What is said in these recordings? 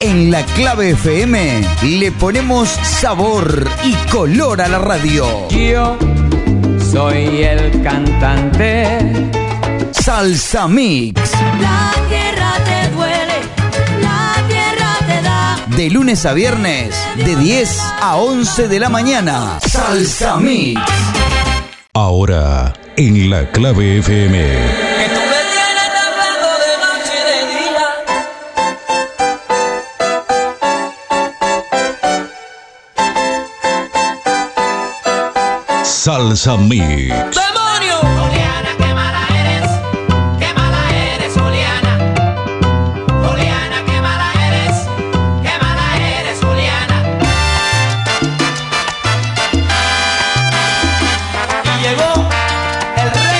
En la clave FM le ponemos sabor y color a la radio. Yo soy el cantante. Salsa Mix. La tierra te duele, la tierra te da. De lunes a viernes, de 10 a 11 de la mañana. Salsa Mix. Ahora, en la clave FM.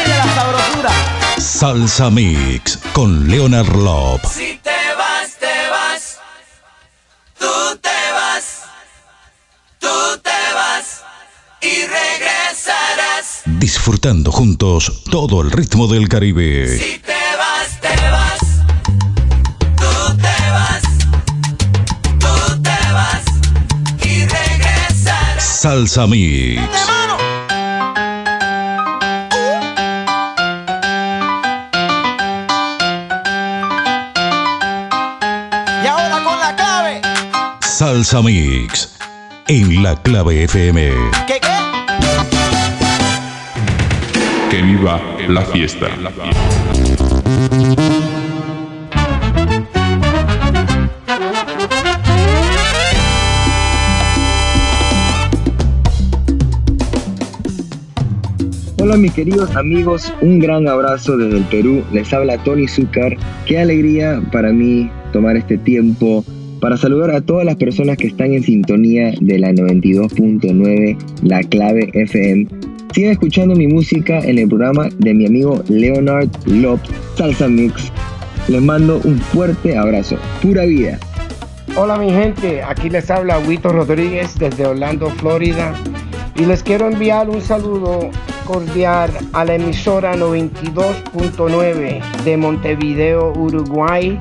De la sabrosura. Salsa Mix con Leonard Love. Si Disfrutando juntos todo el ritmo del Caribe. Si te vas, te vas. Tú te vas. Tú te vas. Y regresarás. Salsa Mix. Y ahora con la clave. Salsa Mix. En la clave FM. ¿Qué viva la fiesta. Hola mis queridos amigos, un gran abrazo desde el Perú. Les habla Tony Zúcar. Qué alegría para mí tomar este tiempo para saludar a todas las personas que están en sintonía de la 92.9 La Clave FM. Sigan escuchando mi música en el programa de mi amigo Leonard Lopes, Salsa Mix. Les mando un fuerte abrazo. Pura vida. Hola mi gente, aquí les habla Huito Rodríguez desde Orlando, Florida y les quiero enviar un saludo cordial a la emisora 92.9 de Montevideo, Uruguay,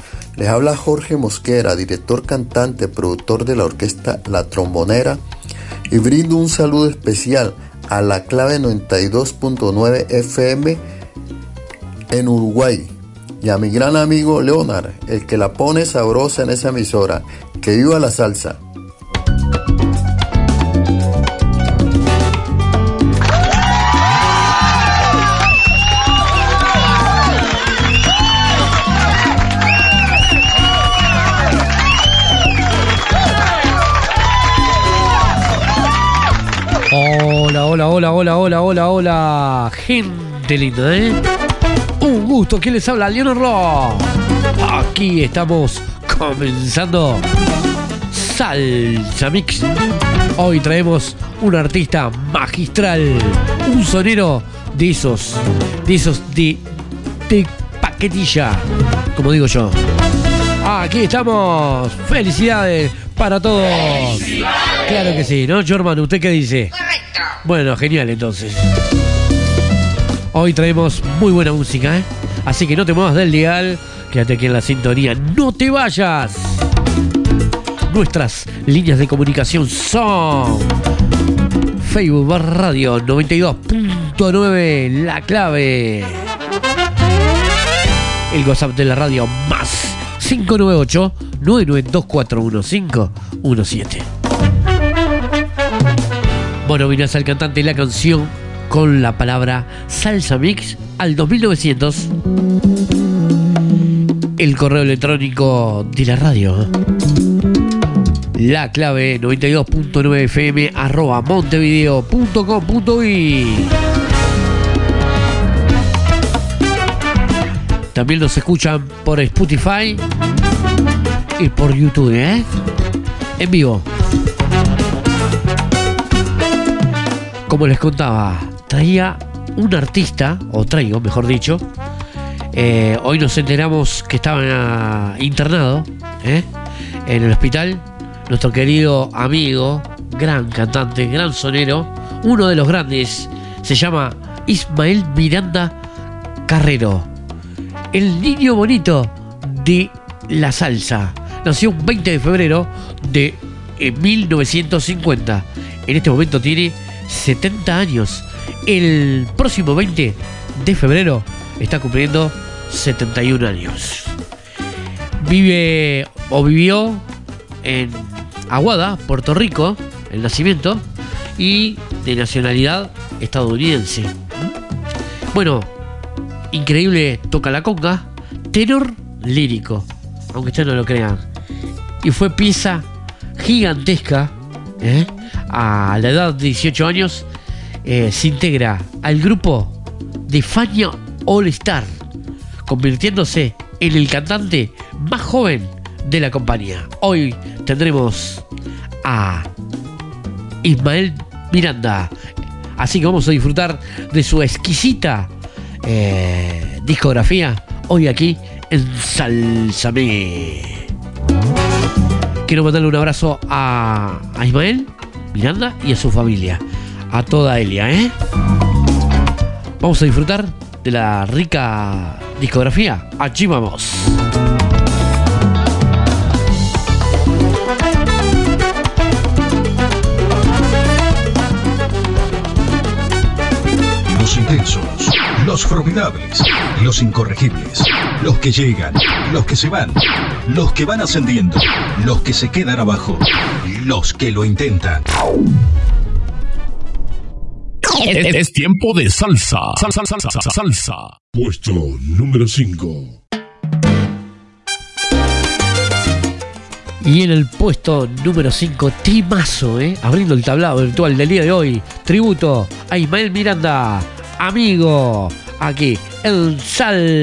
Les habla Jorge Mosquera, director cantante, productor de la orquesta La Trombonera. Y brindo un saludo especial a la clave 92.9 FM en Uruguay. Y a mi gran amigo Leonard, el que la pone sabrosa en esa emisora. Que viva la salsa. Hola, hola, hola, hola, hola, hola. Gente linda, ¿eh? Un gusto que les habla Leonor Rock. Aquí estamos comenzando Salsa Mix. Hoy traemos un artista magistral, un sonero de esos, de esos de, de paquetilla, como digo yo. Aquí estamos. Felicidades para todos. Claro que sí, ¿no, Jorman? ¿Usted qué dice? Correcto. Bueno, genial entonces. Hoy traemos muy buena música, ¿eh? Así que no te muevas del dial. Quédate aquí en la sintonía. ¡No te vayas! Nuestras líneas de comunicación son Facebook Radio 92.9 La clave. El WhatsApp de la radio más 598 992411517. Bueno, vino el cantante la canción con la palabra salsa mix al 2900. El correo electrónico de la radio. La clave 92.9 fm arroba montevideo.com.uy También nos escuchan por Spotify y por YouTube, ¿eh? En vivo. Como les contaba, traía un artista, o traigo, mejor dicho. Eh, hoy nos enteramos que estaba internado ¿eh? en el hospital. Nuestro querido amigo, gran cantante, gran sonero, uno de los grandes, se llama Ismael Miranda Carrero. El niño bonito de la salsa. Nació un 20 de febrero de eh, 1950. En este momento tiene 70 años. El próximo 20 de febrero está cumpliendo 71 años. Vive o vivió en Aguada, Puerto Rico, el nacimiento, y de nacionalidad estadounidense. Bueno, increíble toca la conga, tenor lírico, aunque ustedes no lo crean. Y fue pieza gigantesca, ¿eh? A la edad de 18 años, eh, se integra al grupo de Fania All Star, convirtiéndose en el cantante más joven de la compañía. Hoy tendremos a Ismael Miranda. Así que vamos a disfrutar de su exquisita eh, discografía hoy aquí en Salsame. Quiero mandarle un abrazo a, a Ismael Miranda y a su familia, a toda Elia, ¿eh? Vamos a disfrutar de la rica discografía. Allí vamos. Los intensos, los formidables, los incorregibles, los que llegan, los que se van, los que van ascendiendo, los que se quedan abajo, los que lo intentan. Es, es tiempo de salsa. Salsa, salsa, salsa, salsa. Puesto número 5. Y en el puesto número 5, Timazo, ¿eh? abriendo el tablado virtual del día de hoy. Tributo a Ismael Miranda, amigo, aquí en Salsame.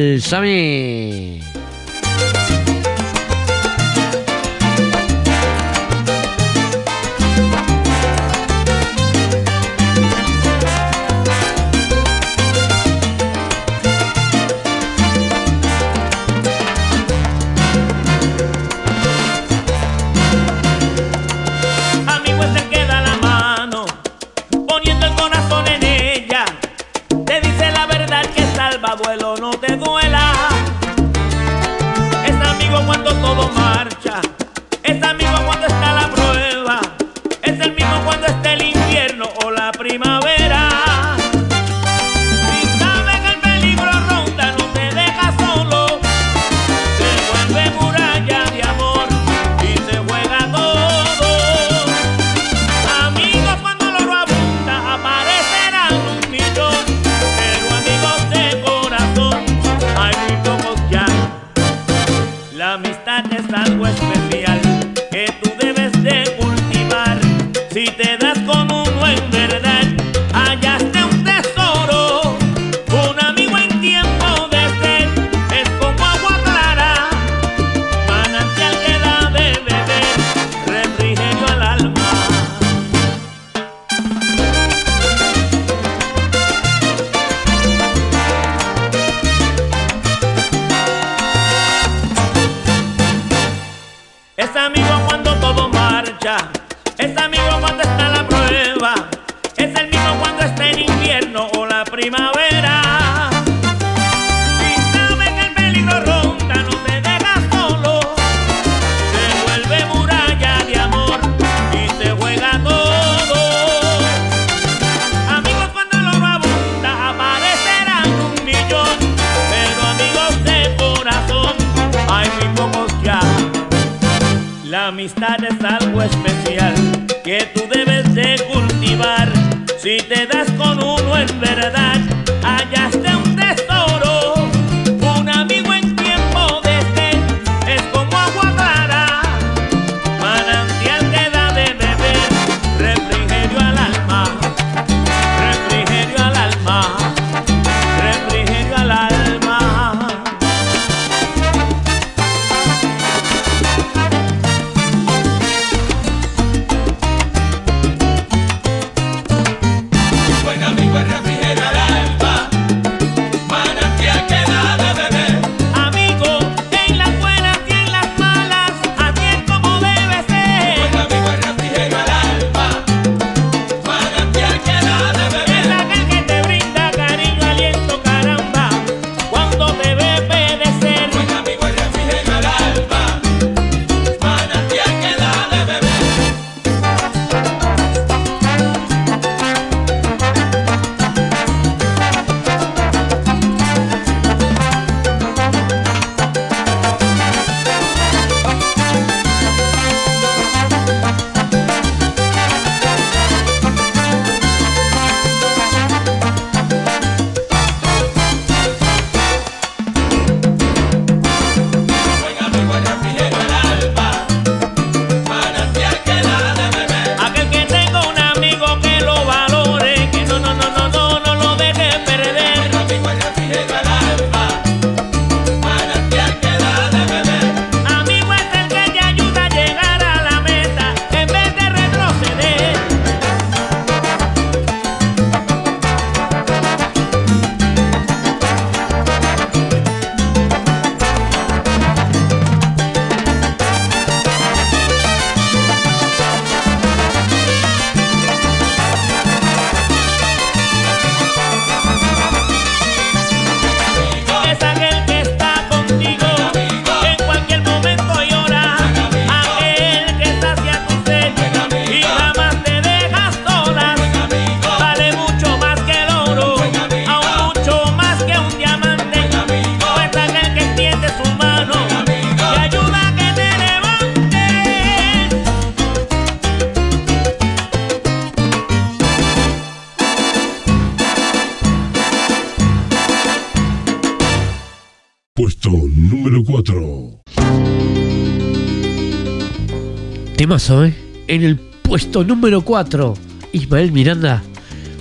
en el puesto número 4, Ismael Miranda,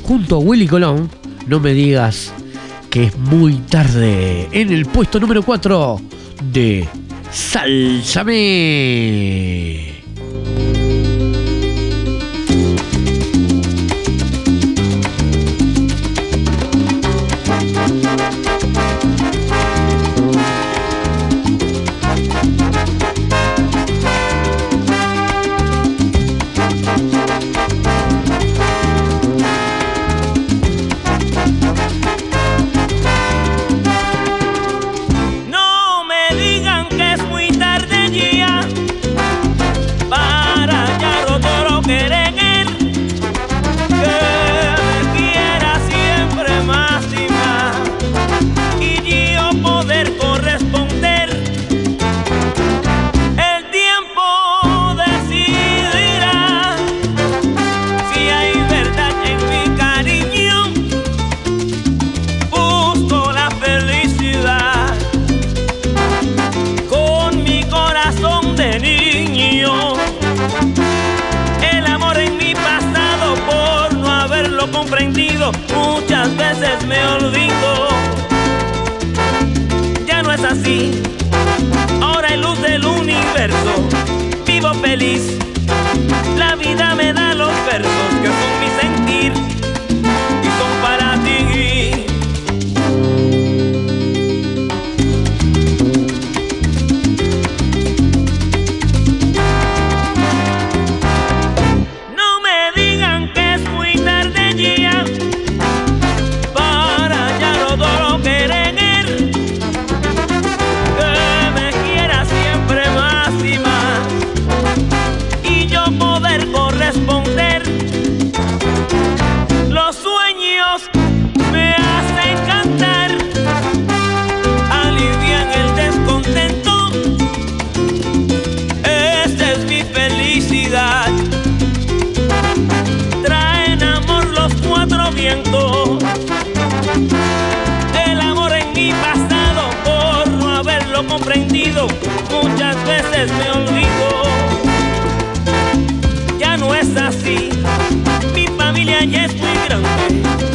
junto a Willy Colón, no me digas que es muy tarde, en el puesto número 4 de Salsame. muchas veces me olvido. Ya no es así, mi familia ya es muy grande.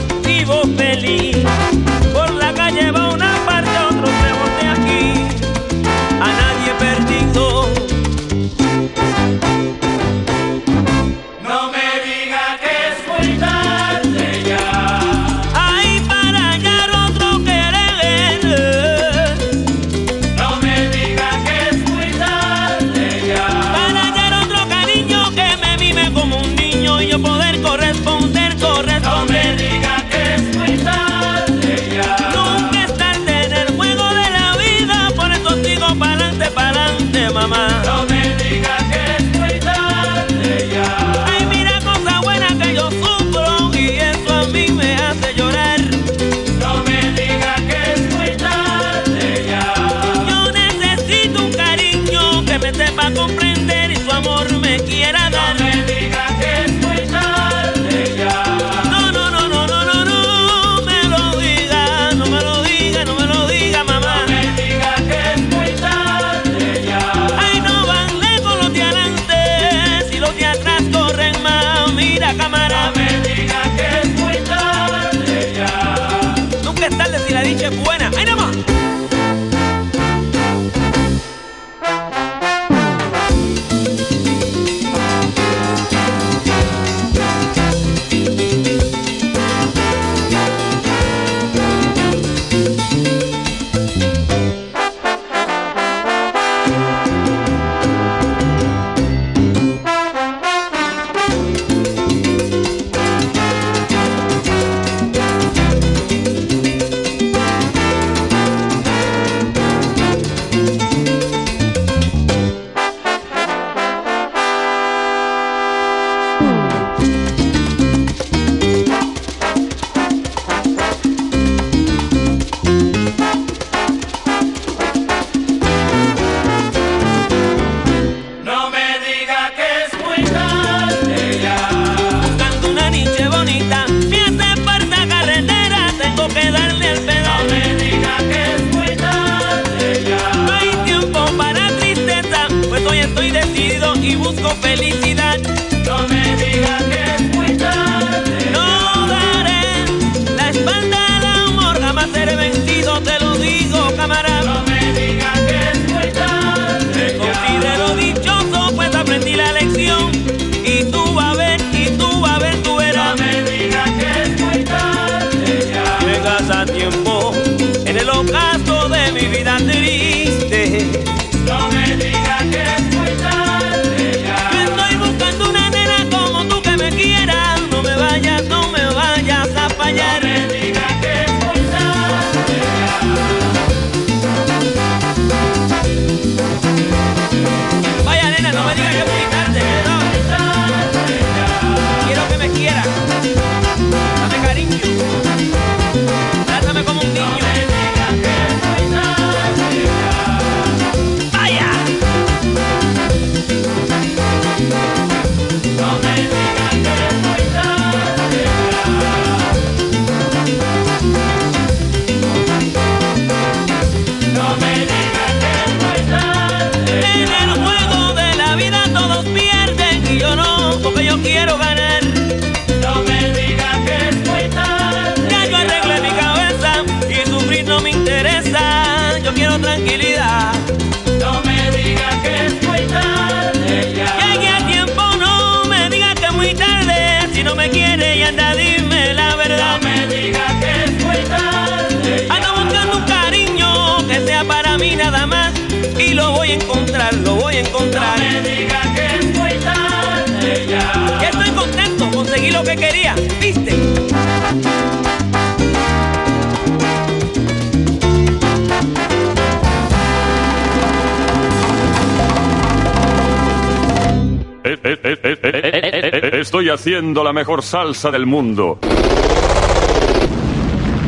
estoy haciendo la mejor salsa del mundo.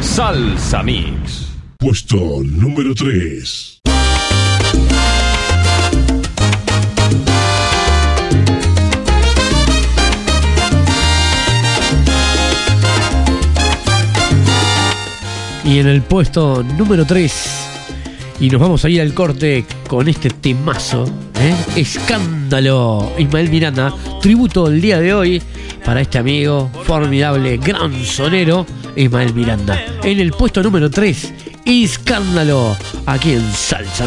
Salsa Mix. Puesto número 3. Y en el puesto número 3, y nos vamos a ir al corte con este temazo ¿eh? Escándalo. Ismael Miranda, tributo el día de hoy para este amigo formidable, gran sonero, Ismael Miranda. En el puesto número 3, Escándalo, aquí en Salsa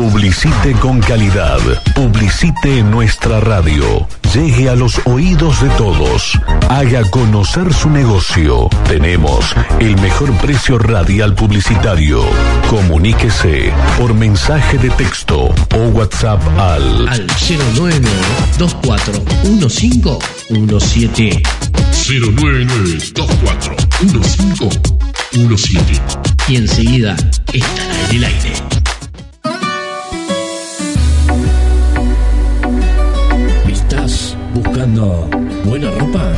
Publicite con calidad. Publicite en nuestra radio. Llegue a los oídos de todos. Haga conocer su negocio. Tenemos el mejor precio radial publicitario. Comuníquese por mensaje de texto o WhatsApp al Al 09241517. 099241517. Y enseguida estará en el aire. Buena ropa?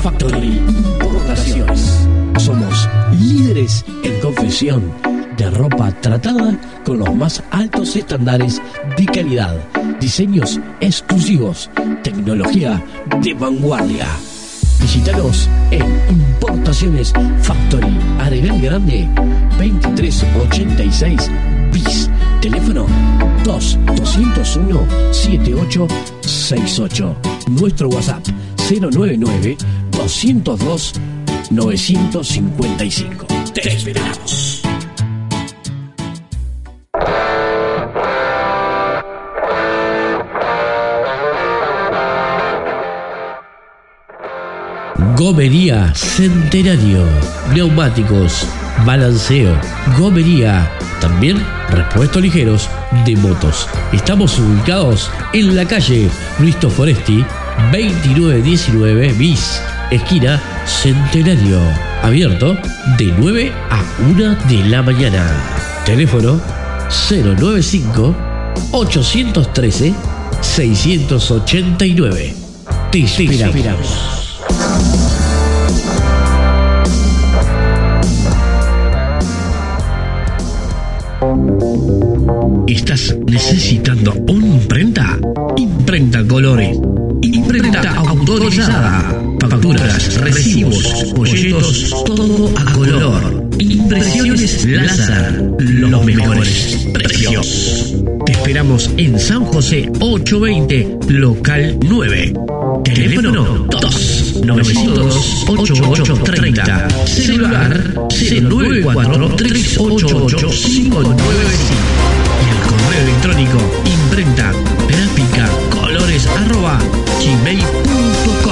Factory Importaciones. Somos líderes en confección de ropa tratada con los más altos estándares de calidad, diseños exclusivos, tecnología de vanguardia. Visítanos en Importaciones Factory, Arenal Grande, 2386 bis. Teléfono 2 201 7868. Nuestro WhatsApp 099 202 955. Te esperamos. Gomería Centenario. Neumáticos, balanceo, gomería. También repuestos ligeros de motos. Estamos ubicados en la calle Luis Foresti, 2919 bis, esquina Centenario. Abierto de 9 a 1 de la mañana. Teléfono 095 813 689. Te esperamos. ¿Estás necesitando una imprenta? Imprenta Colores. Imprenta autorizada. Facturas, recibos, folletos, todo a color. Impresiones láser. Los mejores precios. Te esperamos en San José 820, local 9. Teléfono 2 902 8830. Celular 094 388 595. Y el correo electrónico imprenta gráfica colores arroba gmail.com.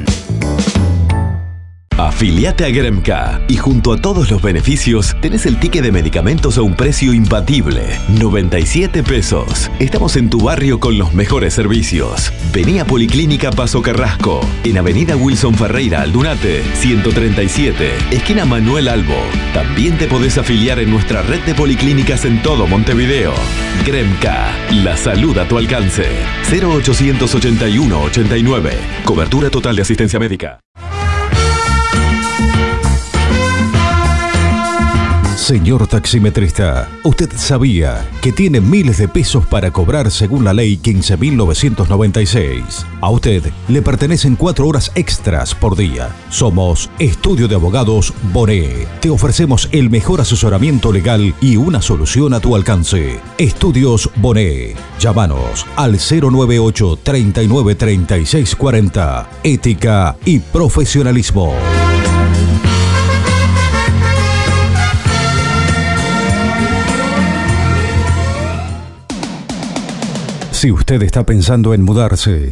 one. Afiliate a Gremca y junto a todos los beneficios tenés el ticket de medicamentos a un precio imbatible, 97 pesos. Estamos en tu barrio con los mejores servicios. Vení a Policlínica Paso Carrasco, en Avenida Wilson Ferreira, Aldunate, 137, esquina Manuel Albo. También te podés afiliar en nuestra red de policlínicas en todo Montevideo. Gremca, la salud a tu alcance. 0881 89. Cobertura total de asistencia médica. Señor taximetrista, ¿usted sabía que tiene miles de pesos para cobrar según la ley 15.996? A usted le pertenecen cuatro horas extras por día. Somos Estudio de Abogados Boné. Te ofrecemos el mejor asesoramiento legal y una solución a tu alcance. Estudios Boné. Llámanos al 098 39 36 40. Ética y profesionalismo. Si usted está pensando en mudarse,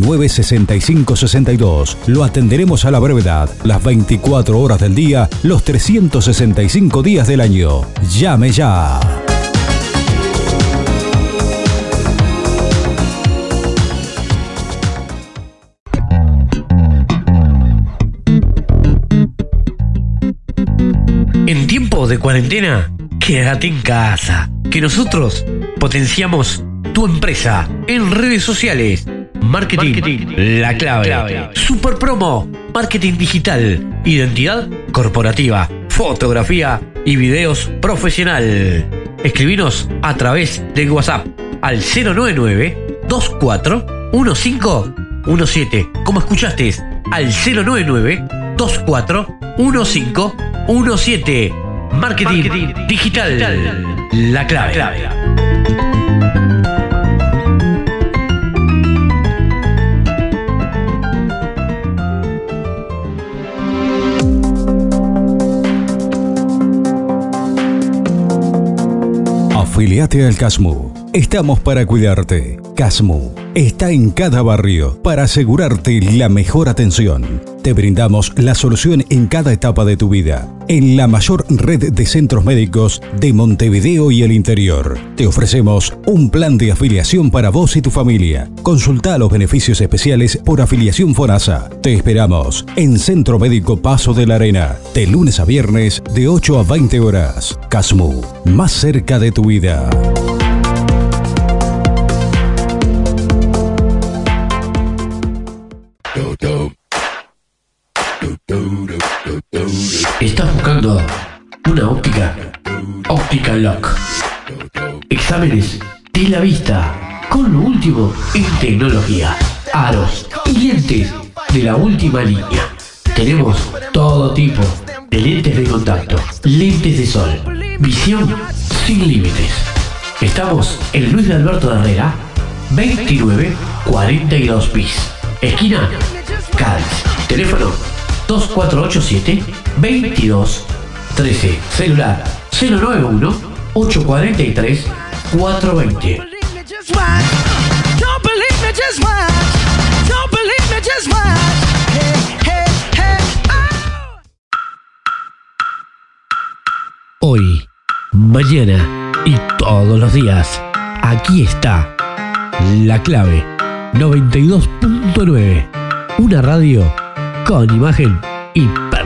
65 62. Lo atenderemos a la brevedad, las 24 horas del día, los 365 días del año. Llame ya. En tiempo de cuarentena, quédate en casa. Que nosotros potenciamos tu empresa en redes sociales. Marketing, la clave. Super promo, marketing digital, identidad corporativa, fotografía y videos profesional. Escribinos a través de WhatsApp al 099 24 1517. Como escuchaste, al 099 24 1517. Marketing, digital, la clave. Afiliate al CASMU. Estamos para cuidarte. CASMU está en cada barrio para asegurarte la mejor atención. Te brindamos la solución en cada etapa de tu vida. En la mayor red de centros médicos de Montevideo y el interior. Te ofrecemos un plan de afiliación para vos y tu familia. Consulta los beneficios especiales por afiliación FONASA. Te esperamos en Centro Médico Paso de la Arena. De lunes a viernes de 8 a 20 horas. CASMU. Más cerca de tu vida. ¿Estás buscando una óptica? Óptica Lock. Exámenes de la vista con lo último en tecnología. Aros y lentes de la última línea. Tenemos todo tipo de lentes de contacto, lentes de sol, visión sin límites. Estamos en Luis de Alberto de Herrera, 2942 bis. Esquina Cádiz. Teléfono 2487 22 13. Celular 091 843 420. Just watch. Don't believe me, just watch. Don't believe me, just watch. Hey, hey, hey. Hoy, mañana y todos los días. Aquí está la clave 92.9. Una radio con imagen y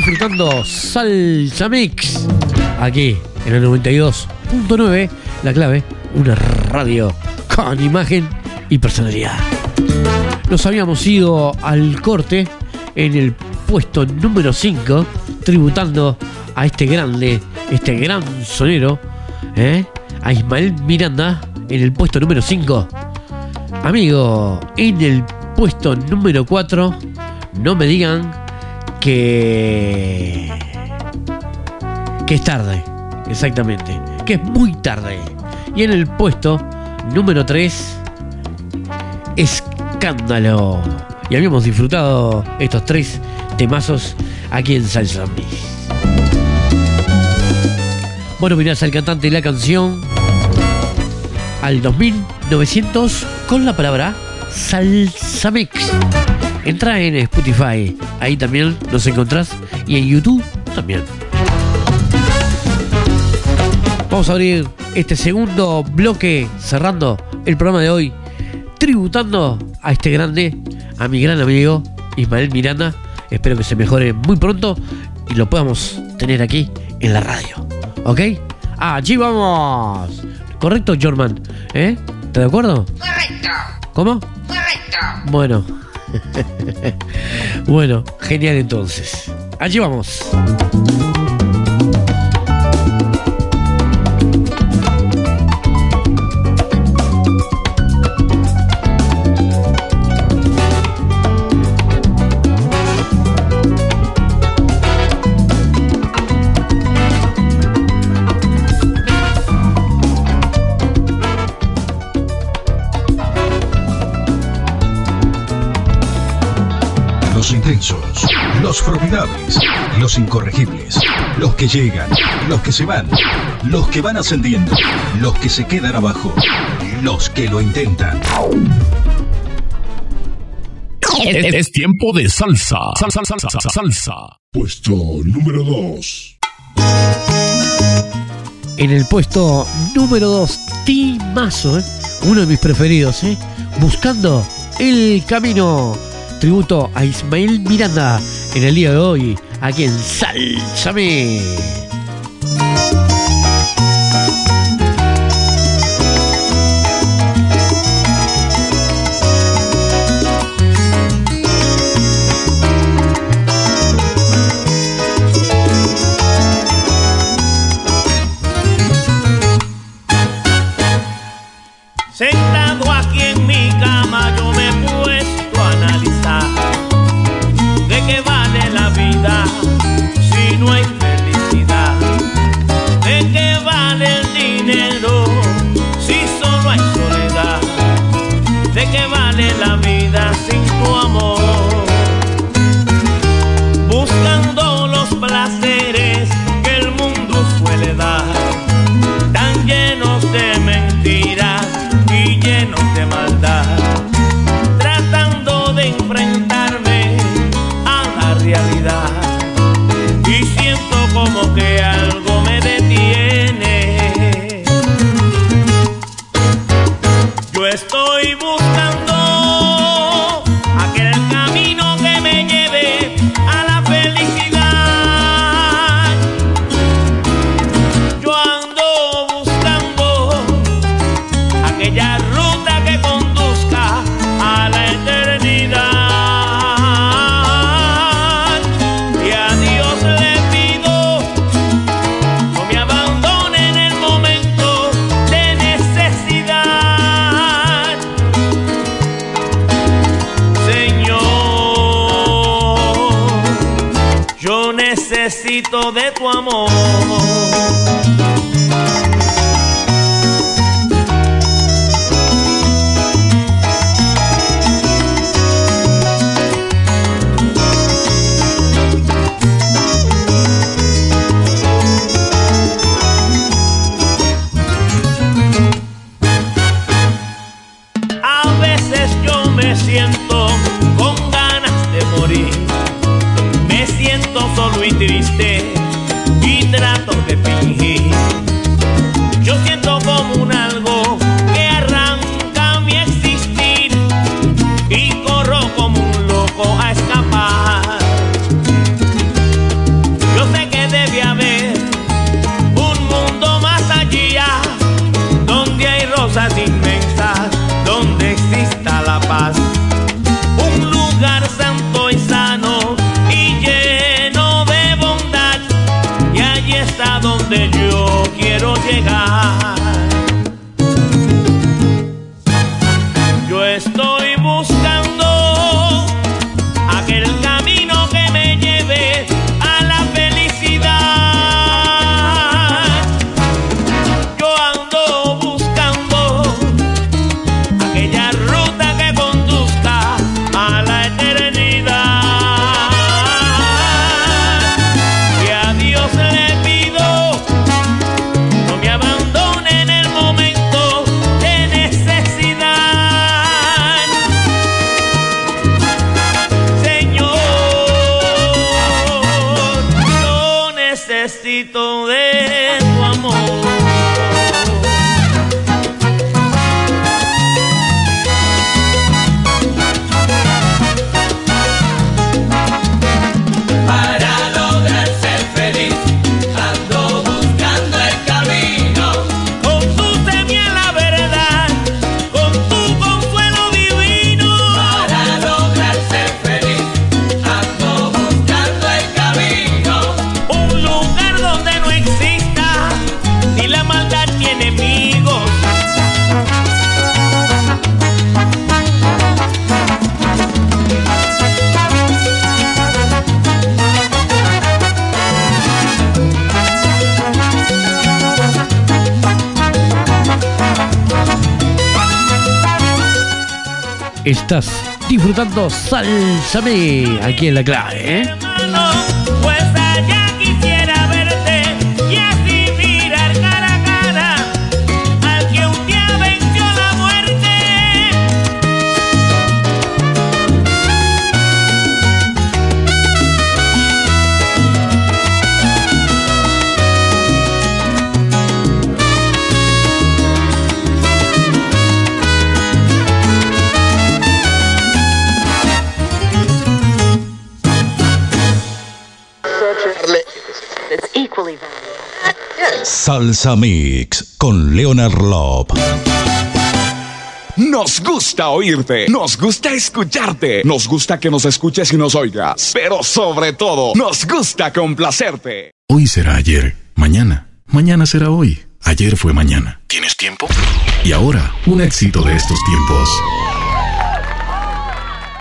Disfrutando Salsa Mix aquí en el 92.9, la clave, una radio con imagen y personalidad. Nos habíamos ido al corte en el puesto número 5, tributando a este grande, este gran sonero, ¿eh? a Ismael Miranda en el puesto número 5. Amigo, en el puesto número 4, no me digan que. es tarde, exactamente, que es muy tarde. Y en el puesto número 3, Escándalo. Y habíamos disfrutado estos tres temazos aquí en Salsa. Bueno, mirás al cantante y la canción al 2900 con la palabra Salsa Mix. Entra en Spotify, ahí también nos encontrás y en YouTube también. Vamos a abrir este segundo bloque cerrando el programa de hoy, tributando a este grande, a mi gran amigo Ismael Miranda. Espero que se mejore muy pronto y lo podamos tener aquí en la radio. ¿Ok? Allí vamos. ¿Correcto, Jorman? ¿Eh? ¿Estás de acuerdo? Correcto. ¿Cómo? Correcto. Bueno. bueno, genial entonces. Allí vamos. Los formidables, los incorregibles, los que llegan, los que se van, los que van ascendiendo, los que se quedan abajo, los que lo intentan. Es, es tiempo de salsa. Salsa, salsa, salsa, salsa. Puesto número 2. En el puesto número 2, Timazo, ¿eh? uno de mis preferidos, ¿eh? Buscando el camino. Tributo a Ismael Miranda en el día de hoy, aquí en Sálzame. Estás disfrutando Sálzame aquí en la clave, ¿eh? Salsa Mix con Leonard Lop. Nos gusta oírte, nos gusta escucharte, nos gusta que nos escuches y nos oigas, pero sobre todo, nos gusta complacerte. Hoy será ayer, mañana, mañana será hoy, ayer fue mañana. ¿Tienes tiempo? Y ahora, un éxito de estos tiempos.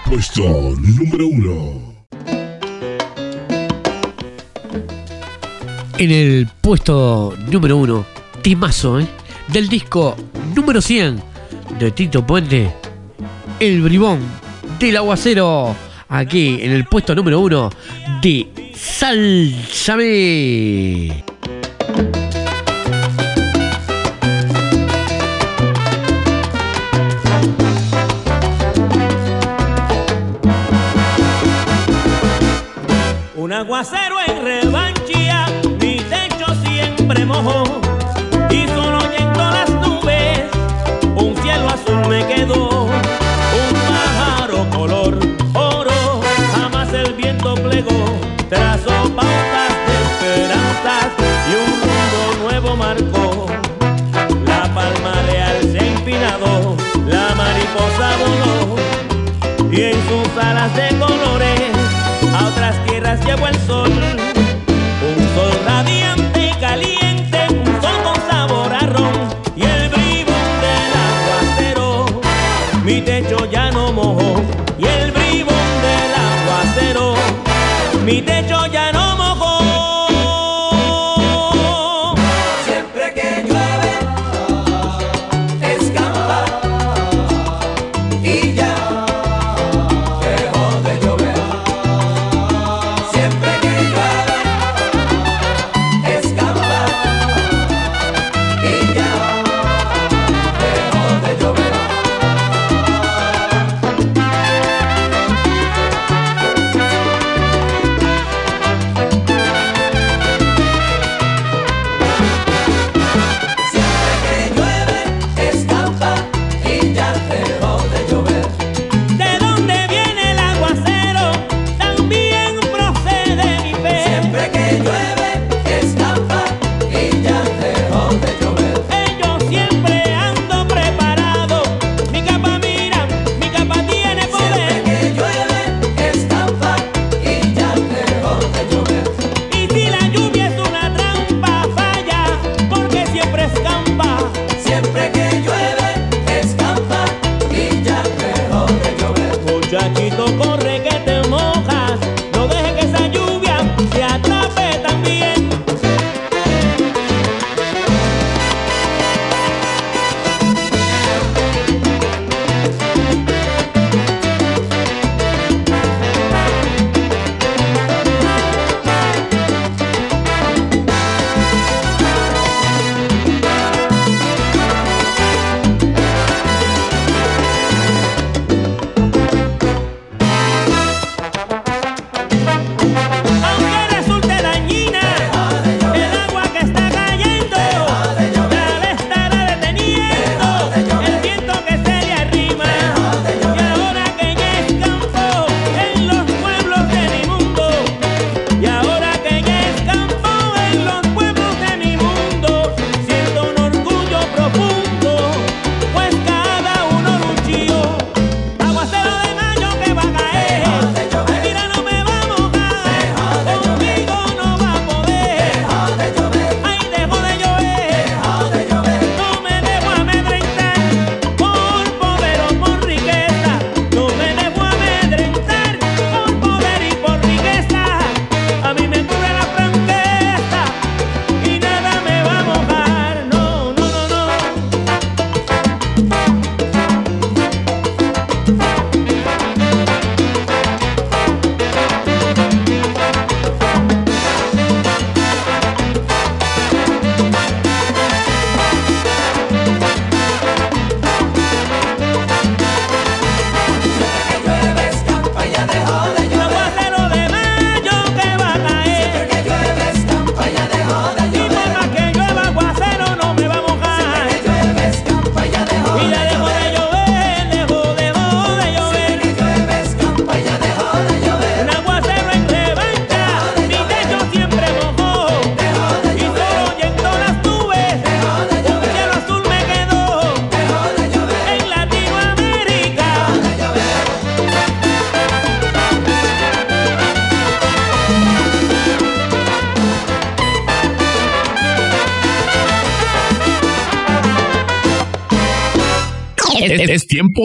Puesto número uno. En el puesto número uno, timazo, ¿eh? Del disco número 100 de Tito Puente, El Bribón del Aguacero. Aquí en el puesto número uno de Sálzame. Un aguacero en revanchía, Y solo oyendo las nubes, un cielo azul me quedó. Un pájaro color oro, jamás el viento plegó. Trazó pautas de esperanzas y un mundo nuevo marcó. La palma real se empinado, la mariposa voló. Y en sus alas de colores a otras tierras llevó el sol. Un sol radiante, el bribón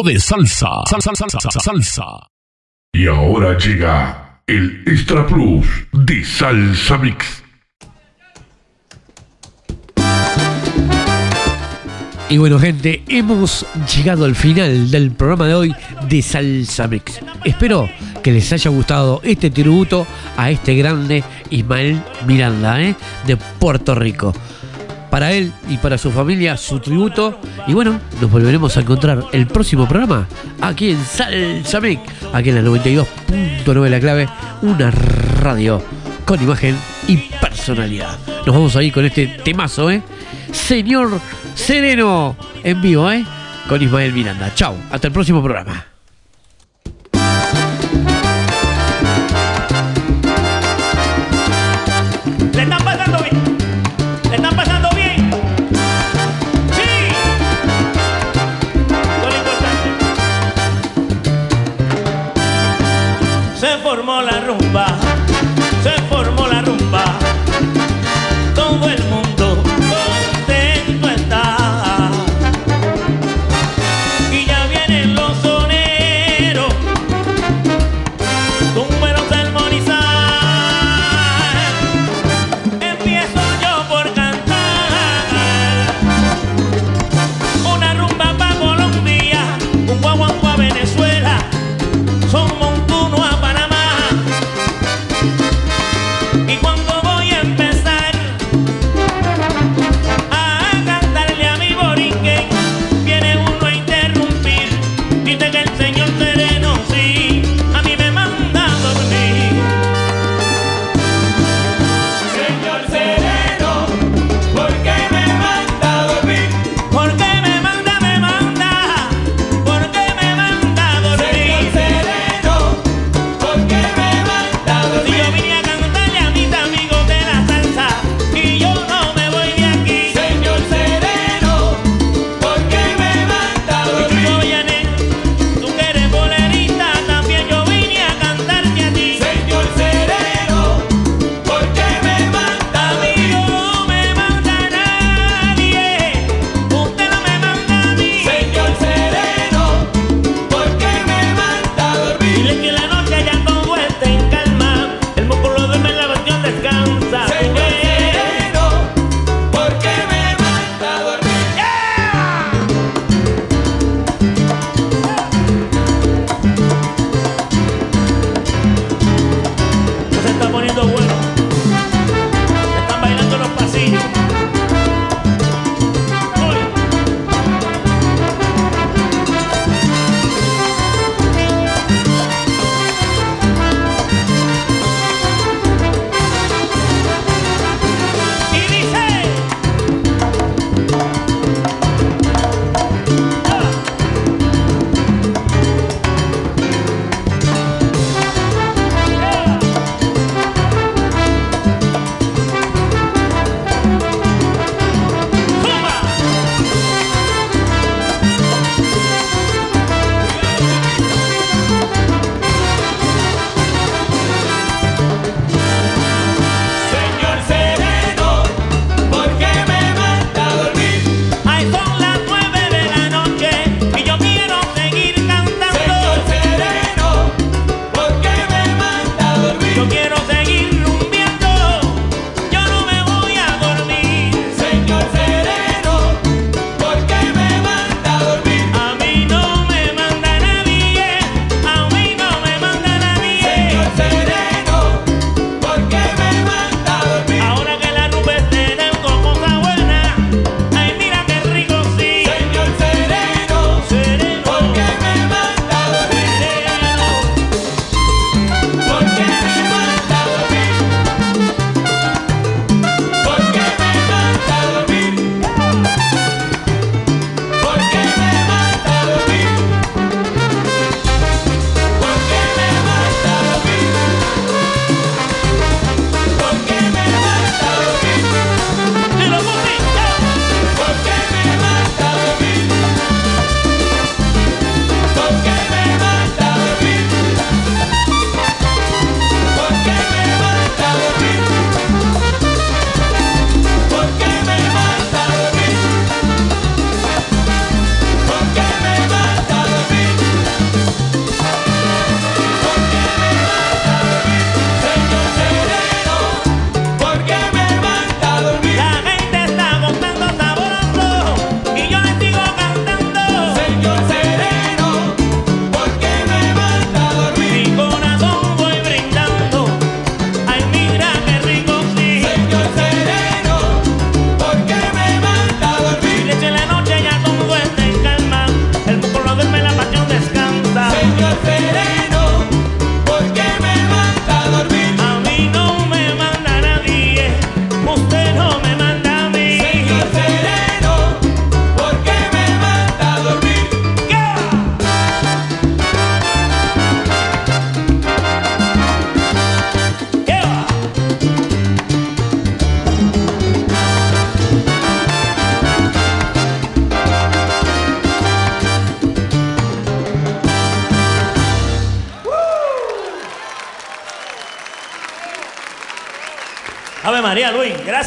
De salsa. Salsa, salsa, salsa, salsa. Y ahora llega el Extra Plus de Salsa Mix. Y bueno, gente, hemos llegado al final del programa de hoy de Salsa Mix. Espero que les haya gustado este tributo a este grande Ismael Miranda, ¿eh? de Puerto Rico. Para él y para su familia, su tributo. Y bueno, nos volveremos a encontrar el próximo programa aquí en Salsa Mix, aquí en la 92.9 La Clave, una radio con imagen y personalidad. Nos vamos a ir con este temazo, ¿eh? Señor Sereno en vivo, ¿eh? Con Ismael Miranda. Chau, hasta el próximo programa.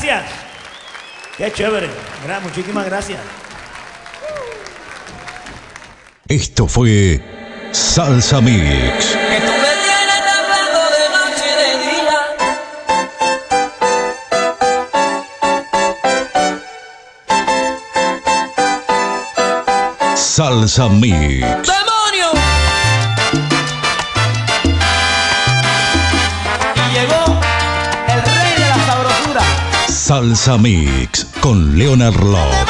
Gracias. Qué chévere. Muchísimas gracias. Esto fue Salsa Mix. Que tú Salsa Mix con Leonard Love.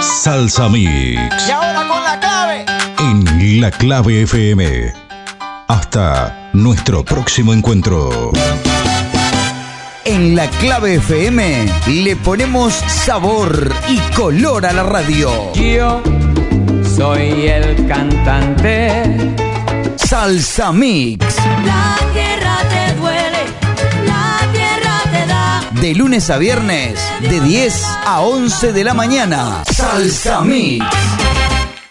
Salsa Mix Y ahora con la clave. en La Clave FM. Hasta nuestro próximo encuentro. En la clave FM le ponemos sabor y color a la radio. Yo soy el cantante. Salsa Mix. La tierra te duele, la tierra te da. De lunes a viernes, de 10 a 11 de la mañana. Salsa Mix.